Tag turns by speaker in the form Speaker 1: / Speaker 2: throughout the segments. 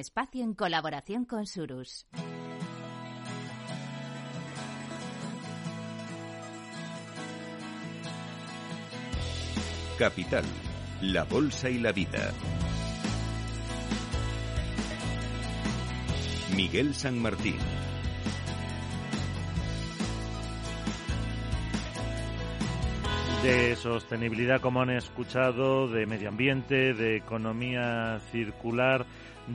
Speaker 1: espacio en colaboración con Surus.
Speaker 2: Capital, la Bolsa y la Vida. Miguel San Martín.
Speaker 3: de sostenibilidad, como han escuchado, de medio ambiente, de economía circular,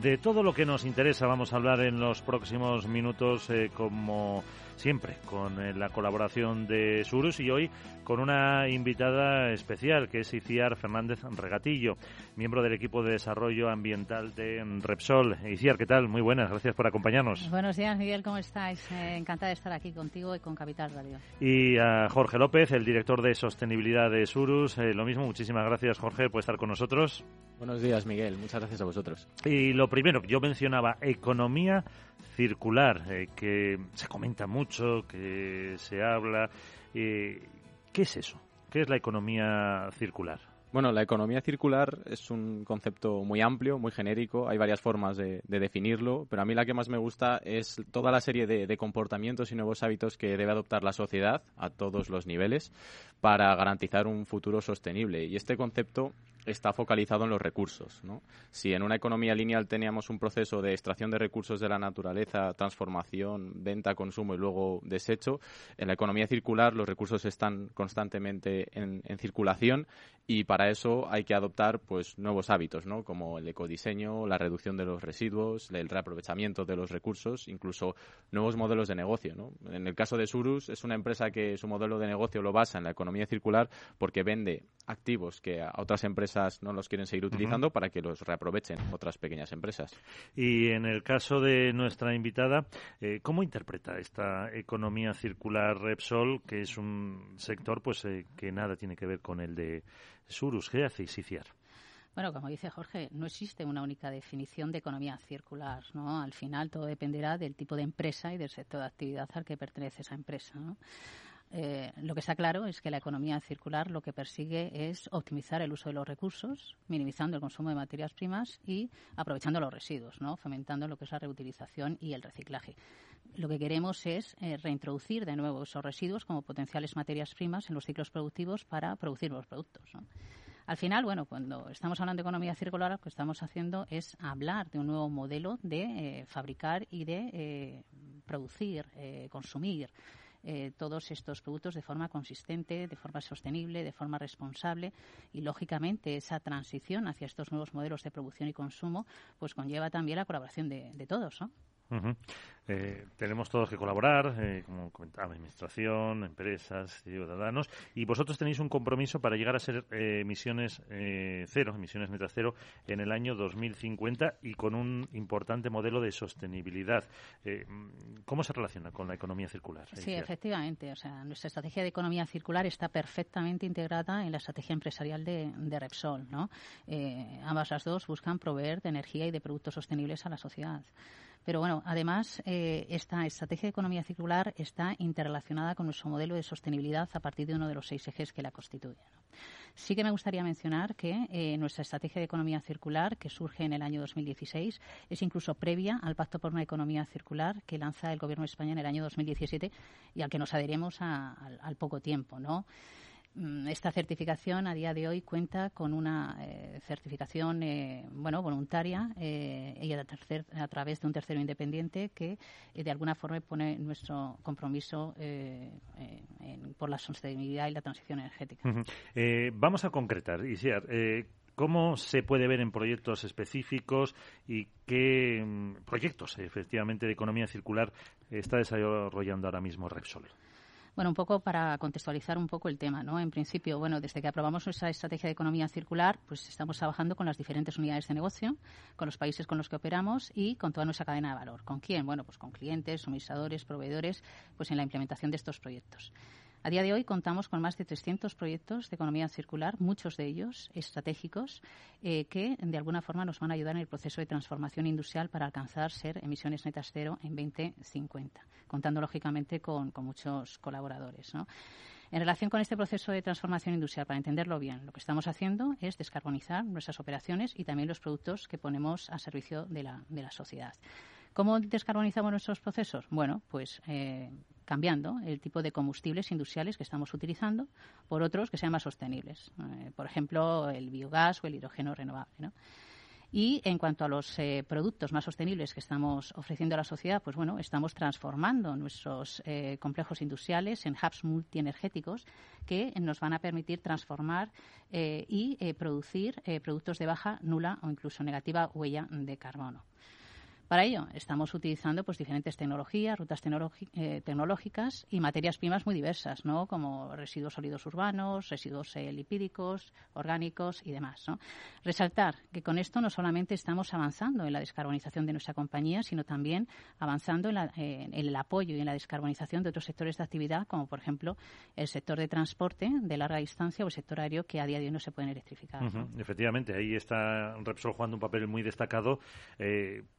Speaker 3: de todo lo que nos interesa. Vamos a hablar en los próximos minutos, eh, como siempre, con eh, la colaboración de Surus y hoy con una invitada especial que es Iciar Fernández Regatillo, miembro del equipo de desarrollo ambiental de Repsol. Iciar, ¿qué tal? Muy buenas, gracias por acompañarnos.
Speaker 4: Buenos días, Miguel, ¿cómo estáis? Eh, encantada de estar aquí contigo y con Capital Radio.
Speaker 3: Y a Jorge López, el director de sostenibilidad de Surus. Eh, lo mismo, muchísimas gracias, Jorge, por estar con nosotros.
Speaker 5: Buenos días, Miguel. Muchas gracias a vosotros.
Speaker 3: Y lo primero, yo mencionaba economía circular, eh, que se comenta mucho, que se habla. ¿Qué es eso? ¿Qué es la economía circular?
Speaker 5: Bueno, la economía circular es un concepto muy amplio, muy genérico. Hay varias formas de, definirlo, pero a mí la que más me gusta es toda la serie de, comportamientos y nuevos hábitos que debe adoptar la sociedad a todos los niveles para garantizar un futuro sostenible. Y este concepto está focalizado en los recursos. Si en una economía lineal teníamos un proceso de extracción de recursos de la naturaleza, transformación, venta, consumo y luego desecho, en la economía circular los recursos están constantemente en, circulación y para eso hay que adoptar pues nuevos hábitos, ¿no? como el ecodiseño, la reducción de los residuos, el reaprovechamiento de los recursos, incluso nuevos modelos de negocio. En el caso de Surus es una empresa que su modelo de negocio lo basa en la economía circular porque vende activos que a otras empresas no los quieren seguir utilizando para que los reaprovechen otras pequeñas empresas.
Speaker 3: Y en el caso de nuestra invitada, eh, ¿cómo interpreta esta economía circular Repsol, que es un sector pues eh, que nada tiene que ver con el de Surus? ¿Qué hace Isiciar?
Speaker 4: Bueno, como dice Jorge, no existe una única definición de economía circular, ¿no? Al final todo dependerá del tipo de empresa y del sector de actividad al que pertenece esa empresa, ¿no? Eh, lo que está claro es que la economía circular lo que persigue es optimizar el uso de los recursos, minimizando el consumo de materias primas y aprovechando los residuos, ¿no? fomentando lo que es la reutilización y el reciclaje. Lo que queremos es eh, reintroducir de nuevo esos residuos como potenciales materias primas en los ciclos productivos para producir los productos. Al final, bueno, cuando estamos hablando de economía circular, lo que estamos haciendo es hablar de un nuevo modelo de eh, fabricar y de producir, consumir eh, todos estos productos de forma consistente, de forma sostenible, de forma responsable y lógicamente esa transición hacia estos nuevos modelos de producción y consumo pues conlleva también la colaboración de, de todos, ¿no?
Speaker 3: Eh, tenemos todos que colaborar, eh, como comentaba, administración, empresas, ciudadanos, y vosotros tenéis un compromiso para llegar a ser eh, emisiones cero, emisiones netas cero, en el año 2050 y con un importante modelo de sostenibilidad. ¿Cómo se relaciona con la economía circular?
Speaker 4: Sí, efectivamente. O sea, nuestra estrategia de economía circular está perfectamente integrada en la estrategia empresarial de, de Repsol. ¿no? ambas las dos buscan proveer de energía y de productos sostenibles a la sociedad. Pero bueno, además, eh, esta estrategia de economía circular está interrelacionada con nuestro modelo de sostenibilidad a partir de uno de los seis ejes que la constituyen. Sí que me gustaría mencionar que eh, nuestra estrategia de economía circular, que surge en el año 2016, es incluso previa al Pacto por una Economía Circular que lanza el Gobierno de España en el año 2017 y al que nos adheremos al, al poco tiempo, ¿no? Mm, esta certificación a día de hoy cuenta con una eh, certificación eh, bueno voluntaria eh, y a, través de un tercero independiente que de alguna forma pone nuestro compromiso por la sostenibilidad y la transición energética.
Speaker 3: vamos a concretar, Isiar. ¿Cómo se puede ver en proyectos específicos y qué mm, proyectos efectivamente de economía circular está desarrollando ahora mismo Repsol?
Speaker 4: Bueno, un poco para contextualizar un poco el tema, ¿no? En principio, bueno, desde que aprobamos nuestra estrategia de economía circular, pues estamos trabajando con las diferentes unidades de negocio, con los países con los que operamos y con toda nuestra cadena de valor. ¿Con quién? Bueno, pues con clientes, suministradores, proveedores, pues en la implementación de estos proyectos. A día de hoy contamos con más de 300 proyectos de economía circular, muchos de ellos estratégicos, eh, que de alguna forma nos van a ayudar en el proceso de transformación industrial para alcanzar ser emisiones netas cero en 2050, contando lógicamente con, muchos colaboradores. En relación con este proceso de transformación industrial, para entenderlo bien, lo que estamos haciendo es descarbonizar nuestras operaciones y también los productos que ponemos a servicio de la, de sociedad. ¿Cómo descarbonizamos nuestros procesos? Bueno, pues eh, cambiando el tipo de combustibles industriales que estamos utilizando por otros que sean más sostenibles. Eh, por ejemplo, el biogás o el hidrógeno renovable. ¿no? Y en cuanto a los eh, productos más sostenibles que estamos ofreciendo a la sociedad, pues bueno, estamos transformando nuestros eh, complejos industriales en hubs multienergéticos que nos van a permitir transformar y producir productos de baja, nula o incluso negativa huella de carbono. Para ello, estamos utilizando pues, diferentes tecnologías, rutas eh, tecnológicas y materias primas muy diversas, ¿no? como residuos sólidos urbanos, residuos eh, lipídicos, orgánicos y demás. ¿no? Resaltar que con esto no solamente estamos avanzando en la descarbonización de nuestra compañía, sino también avanzando en, el apoyo y en la descarbonización de otros sectores de actividad, como por ejemplo el sector de transporte de larga distancia o el sector aéreo que a día de hoy no se pueden electrificar.
Speaker 3: Efectivamente, ahí está Repsol jugando un papel muy destacado.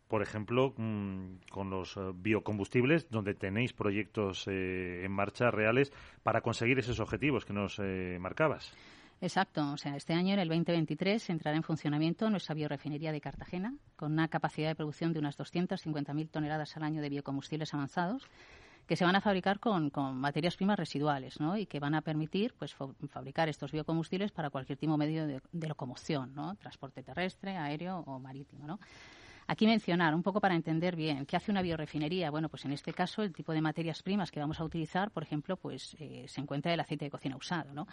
Speaker 3: Por ejemplo, mm, con los eh, biocombustibles, donde tenéis proyectos eh, en marcha reales para conseguir esos objetivos que nos eh, marcabas.
Speaker 4: Exacto. O sea, este año, en el 2023, entrará en funcionamiento nuestra biorefinería de Cartagena, con una capacidad de producción de unas 250.000 toneladas al año de biocombustibles avanzados que se van a fabricar con, materias primas residuales ¿no? y que van a permitir pues, fabricar estos biocombustibles para cualquier tipo medio de, de locomoción, ¿no? transporte terrestre, aéreo o marítimo. ¿no? Aquí mencionar, un poco para entender bien, ¿qué hace una biorefinería? Bueno, pues en este caso el tipo de materias primas que vamos a utilizar, por ejemplo, pues eh, se encuentra el aceite de cocina usado, ¿no?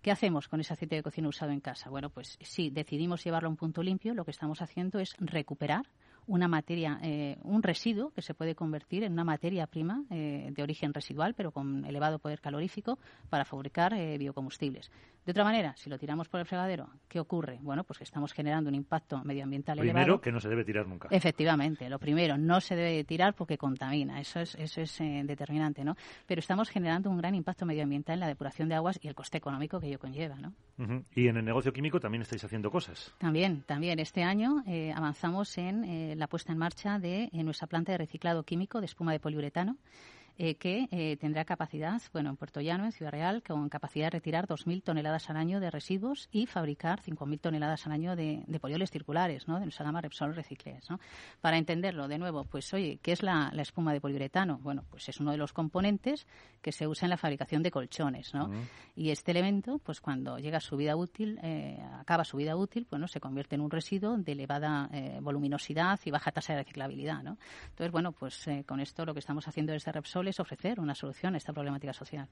Speaker 4: ¿Qué hacemos con ese aceite de cocina usado en casa? Bueno, pues si decidimos llevarlo a un punto limpio, lo que estamos haciendo es recuperar una materia, eh, un residuo que se puede convertir en una materia prima eh, de origen residual, pero con elevado poder calorífico, para fabricar biocombustibles. De otra manera, si lo tiramos por el fregadero, ¿qué ocurre? Bueno, pues que estamos generando un impacto medioambiental
Speaker 3: primero,
Speaker 4: elevado.
Speaker 3: que no se debe tirar nunca.
Speaker 4: Efectivamente, lo primero, no se debe tirar porque contamina, eso es, eso es eh, determinante, ¿no? Pero estamos generando un gran impacto medioambiental en la depuración de aguas y el coste económico que ello conlleva, ¿no?
Speaker 3: Y en el negocio químico también estáis haciendo cosas.
Speaker 4: También, también. Este año eh, avanzamos en eh, la puesta en marcha de nuestra planta de reciclado químico de espuma de poliuretano eh, que eh, tendrá capacidad, bueno, en Puerto Llano, en Ciudad Real, con capacidad de retirar 2.000 toneladas al año de residuos y fabricar 5.000 toneladas al año de, de polioles circulares, ¿no? De nuestra gama Repsol Recicles, ¿no? Para entenderlo, de nuevo, pues oye, ¿qué es la, espuma de poliuretano? Bueno, pues es uno de los componentes que se usa en la fabricación de colchones, ¿no? Y este elemento, pues cuando llega a su vida útil, eh, acaba su vida útil, bueno, se convierte en un residuo de elevada voluminosidad y baja tasa de reciclabilidad, ¿no? Entonces, bueno, pues con esto lo que estamos haciendo desde Repsol es ofrecer una solución a esta problemática social.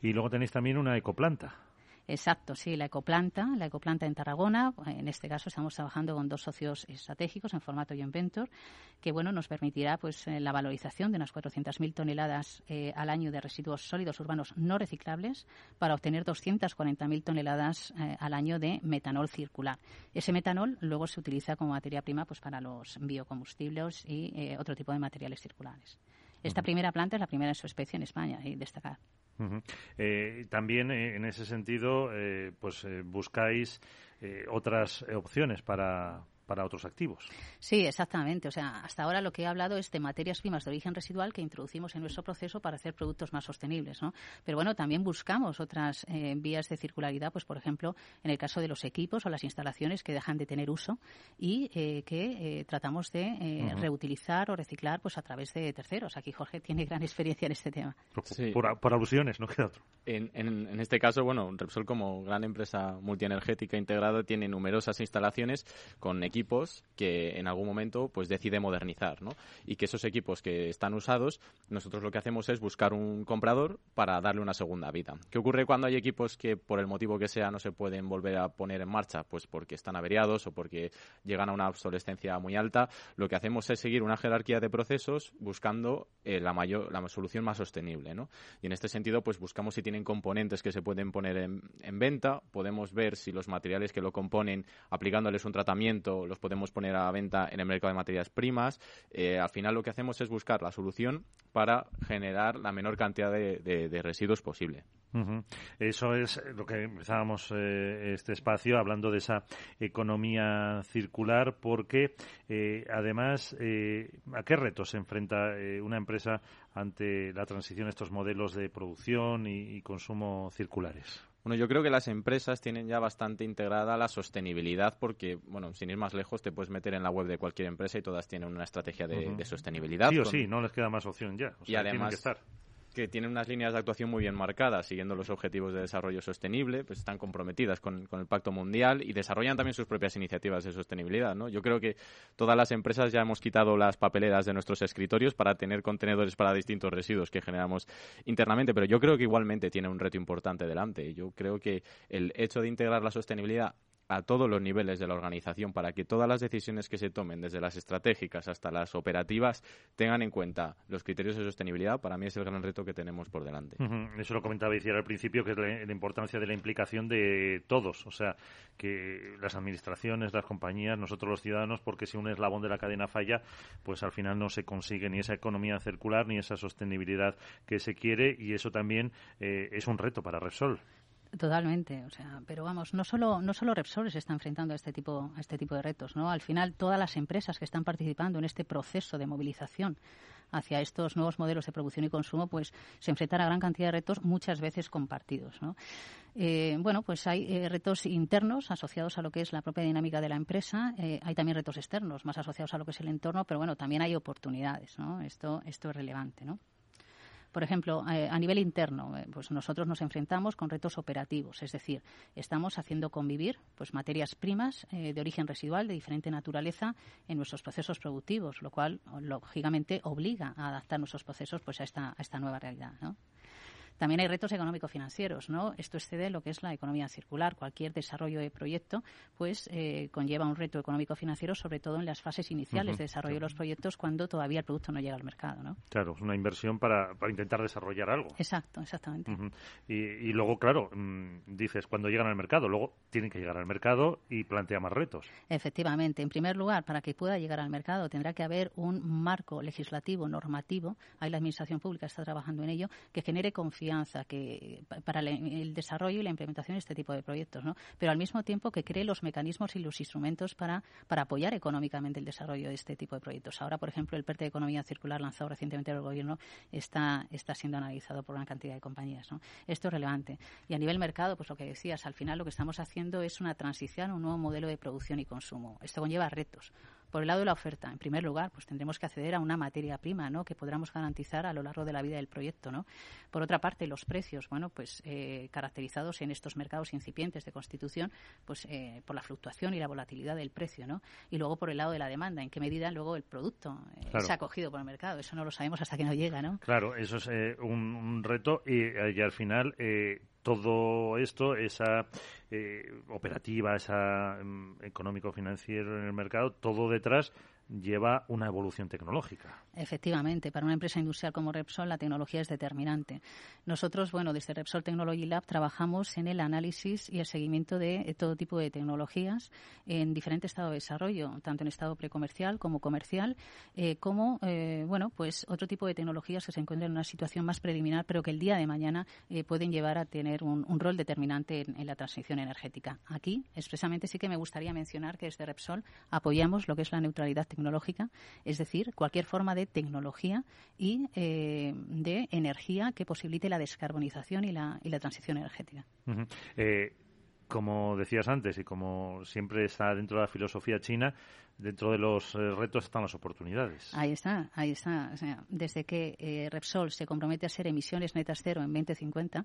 Speaker 3: Y luego tenéis también una ecoplanta.
Speaker 4: Exacto, sí, la ecoplanta, la ecoplanta en Tarragona. En este caso estamos trabajando con dos socios estratégicos en formato joint venture, que bueno nos permitirá pues eh, la valorización de unas 400.000 toneladas eh, al año de residuos sólidos urbanos no reciclables para obtener 240.000 toneladas eh, al año de metanol circular. Ese metanol luego se utiliza como materia prima pues para los biocombustibles y otro tipo de materiales circulares. Esta primera planta es la primera de su especie en España y destacar.
Speaker 3: Eh, también eh, en ese sentido, eh, pues buscáis otras opciones para, para otros activos.
Speaker 4: Sí, exactamente. O sea, hasta ahora lo que he hablado es de materias primas de origen residual que introducimos en nuestro proceso para hacer productos más sostenibles, ¿no? Pero bueno, también buscamos otras eh, vías de circularidad, pues por ejemplo, en el caso de los equipos o las instalaciones que dejan de tener uso y eh, que eh, tratamos de reutilizar o reciclar pues a través de terceros. Aquí Jorge tiene gran experiencia en este tema.
Speaker 3: Por, alusiones, no queda otro.
Speaker 5: En, en, este caso, bueno, Repsol como gran empresa multienergética integrada tiene numerosas instalaciones con equipos equipos que en algún momento pues decide modernizar, ¿no? Y que esos equipos que están usados, nosotros lo que hacemos es buscar un comprador para darle una segunda vida. ¿Qué ocurre cuando hay equipos que por el motivo que sea no se pueden volver a poner en marcha? Pues porque están averiados o porque llegan a una obsolescencia muy alta. Lo que hacemos es seguir una jerarquía de procesos buscando eh, la mayor la solución más sostenible, ¿no? Y en este sentido pues buscamos si tienen componentes que se pueden poner en, en venta, podemos ver si los materiales que lo componen aplicándoles un tratamiento los podemos poner a venta en el mercado de materias primas. Eh, al final lo que hacemos es buscar la solución para generar la menor cantidad de, residuos posible.
Speaker 3: Eso es lo que empezábamos eh, este espacio hablando de esa economía circular, porque eh, además, ¿a qué retos se enfrenta una empresa ante la transición a estos modelos de producción y consumo circulares?
Speaker 5: Bueno, yo creo que las empresas tienen ya bastante integrada la sostenibilidad porque, bueno, sin ir más lejos, te puedes meter en la web de cualquier empresa y todas tienen una estrategia de, sostenibilidad.
Speaker 3: Sí o sí, no les queda más opción ya.
Speaker 5: y además, que estar que tienen unas líneas de actuación muy bien marcadas, siguiendo los objetivos de desarrollo sostenible, pues están comprometidas con, el Pacto Mundial y desarrollan también sus propias iniciativas de sostenibilidad. ¿no? Yo creo que todas las empresas ya hemos quitado las papeleras de nuestros escritorios para tener contenedores para distintos residuos que generamos internamente, pero yo creo que igualmente tiene un reto importante delante. Yo creo que el hecho de integrar la sostenibilidad a todos los niveles de la organización para que todas las decisiones que se tomen, desde las estratégicas hasta las operativas, tengan en cuenta los criterios de sostenibilidad, para mí es el gran reto que tenemos por delante.
Speaker 3: Eso lo comentaba Iciar al principio, que es la, importancia de la implicación de todos, o sea, que las administraciones, las compañías, nosotros los ciudadanos, porque si un eslabón de la cadena falla, pues al final no se consigue ni esa economía circular ni esa sostenibilidad que se quiere y eso también eh, es un reto para Repsol.
Speaker 4: Totalmente, o sea, pero vamos, no solo no solo Repsol se está enfrentando a este tipo a este tipo de retos, ¿no? Al final todas las empresas que están participando en este proceso de movilización hacia estos nuevos modelos de producción y consumo, pues se enfrentan a gran cantidad de retos, muchas veces compartidos, ¿no? Eh, bueno, pues hay eh, retos internos asociados a lo que es la propia dinámica de la empresa, eh, hay también retos externos más asociados a lo que es el entorno, pero bueno, también hay oportunidades, ¿no? Esto esto es relevante, ¿no? Por ejemplo, eh, a nivel interno, eh, pues nosotros nos enfrentamos con retos operativos, es decir, estamos haciendo convivir pues materias primas eh, de origen residual de diferente naturaleza en nuestros procesos productivos, lo cual lógicamente obliga a adaptar nuestros procesos pues a esta, a esta nueva realidad. También hay retos económico-financieros, ¿no? Esto excede lo que es la economía circular. Cualquier desarrollo de proyecto, pues, eh, conlleva un reto económico-financiero, sobre todo en las fases iniciales de desarrollo de los proyectos, cuando todavía el producto no llega al mercado, ¿no?
Speaker 3: Claro, es una inversión para, para intentar desarrollar algo.
Speaker 4: Exacto, exactamente.
Speaker 3: y, luego, claro, mm, dices, cuando llegan al mercado, luego tienen que llegar al mercado y plantea más retos.
Speaker 4: Efectivamente. En primer lugar, para que pueda llegar al mercado, tendrá que haber un marco legislativo, normativo, ahí la Administración Pública está trabajando en ello, que genere confianza que para el desarrollo y la implementación de este tipo de proyectos, ¿no? Pero al mismo tiempo que cree los mecanismos y los instrumentos para, para apoyar económicamente el desarrollo de este tipo de proyectos. Ahora, por ejemplo, el PERTE de Economía Circular lanzado recientemente por el Gobierno está, está siendo analizado por una cantidad de compañías, ¿no? Esto es relevante. Y a nivel mercado, pues lo que decías, al final lo que estamos haciendo es una transición a un nuevo modelo de producción y consumo. Esto conlleva retos. Por el lado de la oferta, en primer lugar, pues tendremos que acceder a una materia prima, ¿no? Que podamos garantizar a lo largo de la vida del proyecto, ¿no? Por otra parte, los precios, bueno, pues eh, caracterizados en estos mercados incipientes de constitución, pues eh, por la fluctuación y la volatilidad del precio, ¿no? Y luego por el lado de la demanda, en qué medida luego el producto eh, se ha cogido por el mercado. Eso no lo sabemos hasta que no llega, ¿no?
Speaker 3: Claro, eso es un, reto y, y, al final todo esto, esa eh, operativa, esa mm, económico-financiero en el mercado, todo detrás lleva una evolución tecnológica.
Speaker 4: Efectivamente, para una empresa industrial como Repsol la tecnología es determinante. Nosotros, bueno, desde Repsol Technology Lab trabajamos en el análisis y el seguimiento de todo tipo de tecnologías en diferentes estados de desarrollo, tanto en estado precomercial como comercial, eh, como, eh, bueno, pues otro tipo de tecnologías que se encuentran en una situación más preliminar, pero que el día de mañana eh, pueden llevar a tener un, rol determinante en, en la transición energética. Aquí, expresamente, sí que me gustaría mencionar que desde Repsol apoyamos lo que es la neutralidad tecnológica, es decir, cualquier forma de tecnología y eh, de energía que posibilite la descarbonización y la, y la transición energética.
Speaker 3: Eh, como decías antes y como siempre está dentro de la filosofía china, dentro de los eh, retos están las oportunidades.
Speaker 4: Ahí está, ahí está. desde que eh, Repsol se compromete a ser emisiones netas cero en 2050,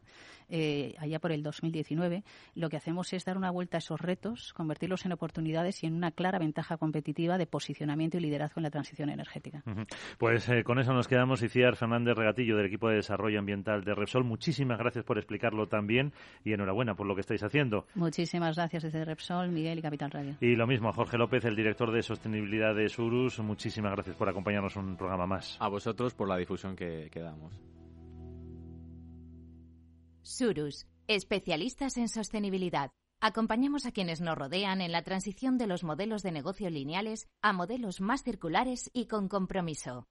Speaker 4: eh, allá por el 2019, lo que hacemos es dar una vuelta a esos retos, convertirlos en oportunidades y en una clara ventaja competitiva de posicionamiento y liderazgo en la transición energética.
Speaker 3: Pues con eso nos quedamos. Iciar Fernández Regatillo, del equipo de desarrollo ambiental de Repsol, muchísimas gracias por explicarlo también y enhorabuena por lo que estáis haciendo.
Speaker 4: Muchísimas gracias desde Repsol, Miguel y Capital Radio.
Speaker 3: Y lo mismo a Jorge López, el director de Sostenibilidad de Surus. Muchísimas gracias por acompañarnos en un programa más.
Speaker 5: A vosotros por la difusión que, que damos.
Speaker 1: Surus, especialistas en sostenibilidad. acompañamos a quienes nos rodean en la transición de los modelos de negocio lineales a modelos más circulares y con compromiso.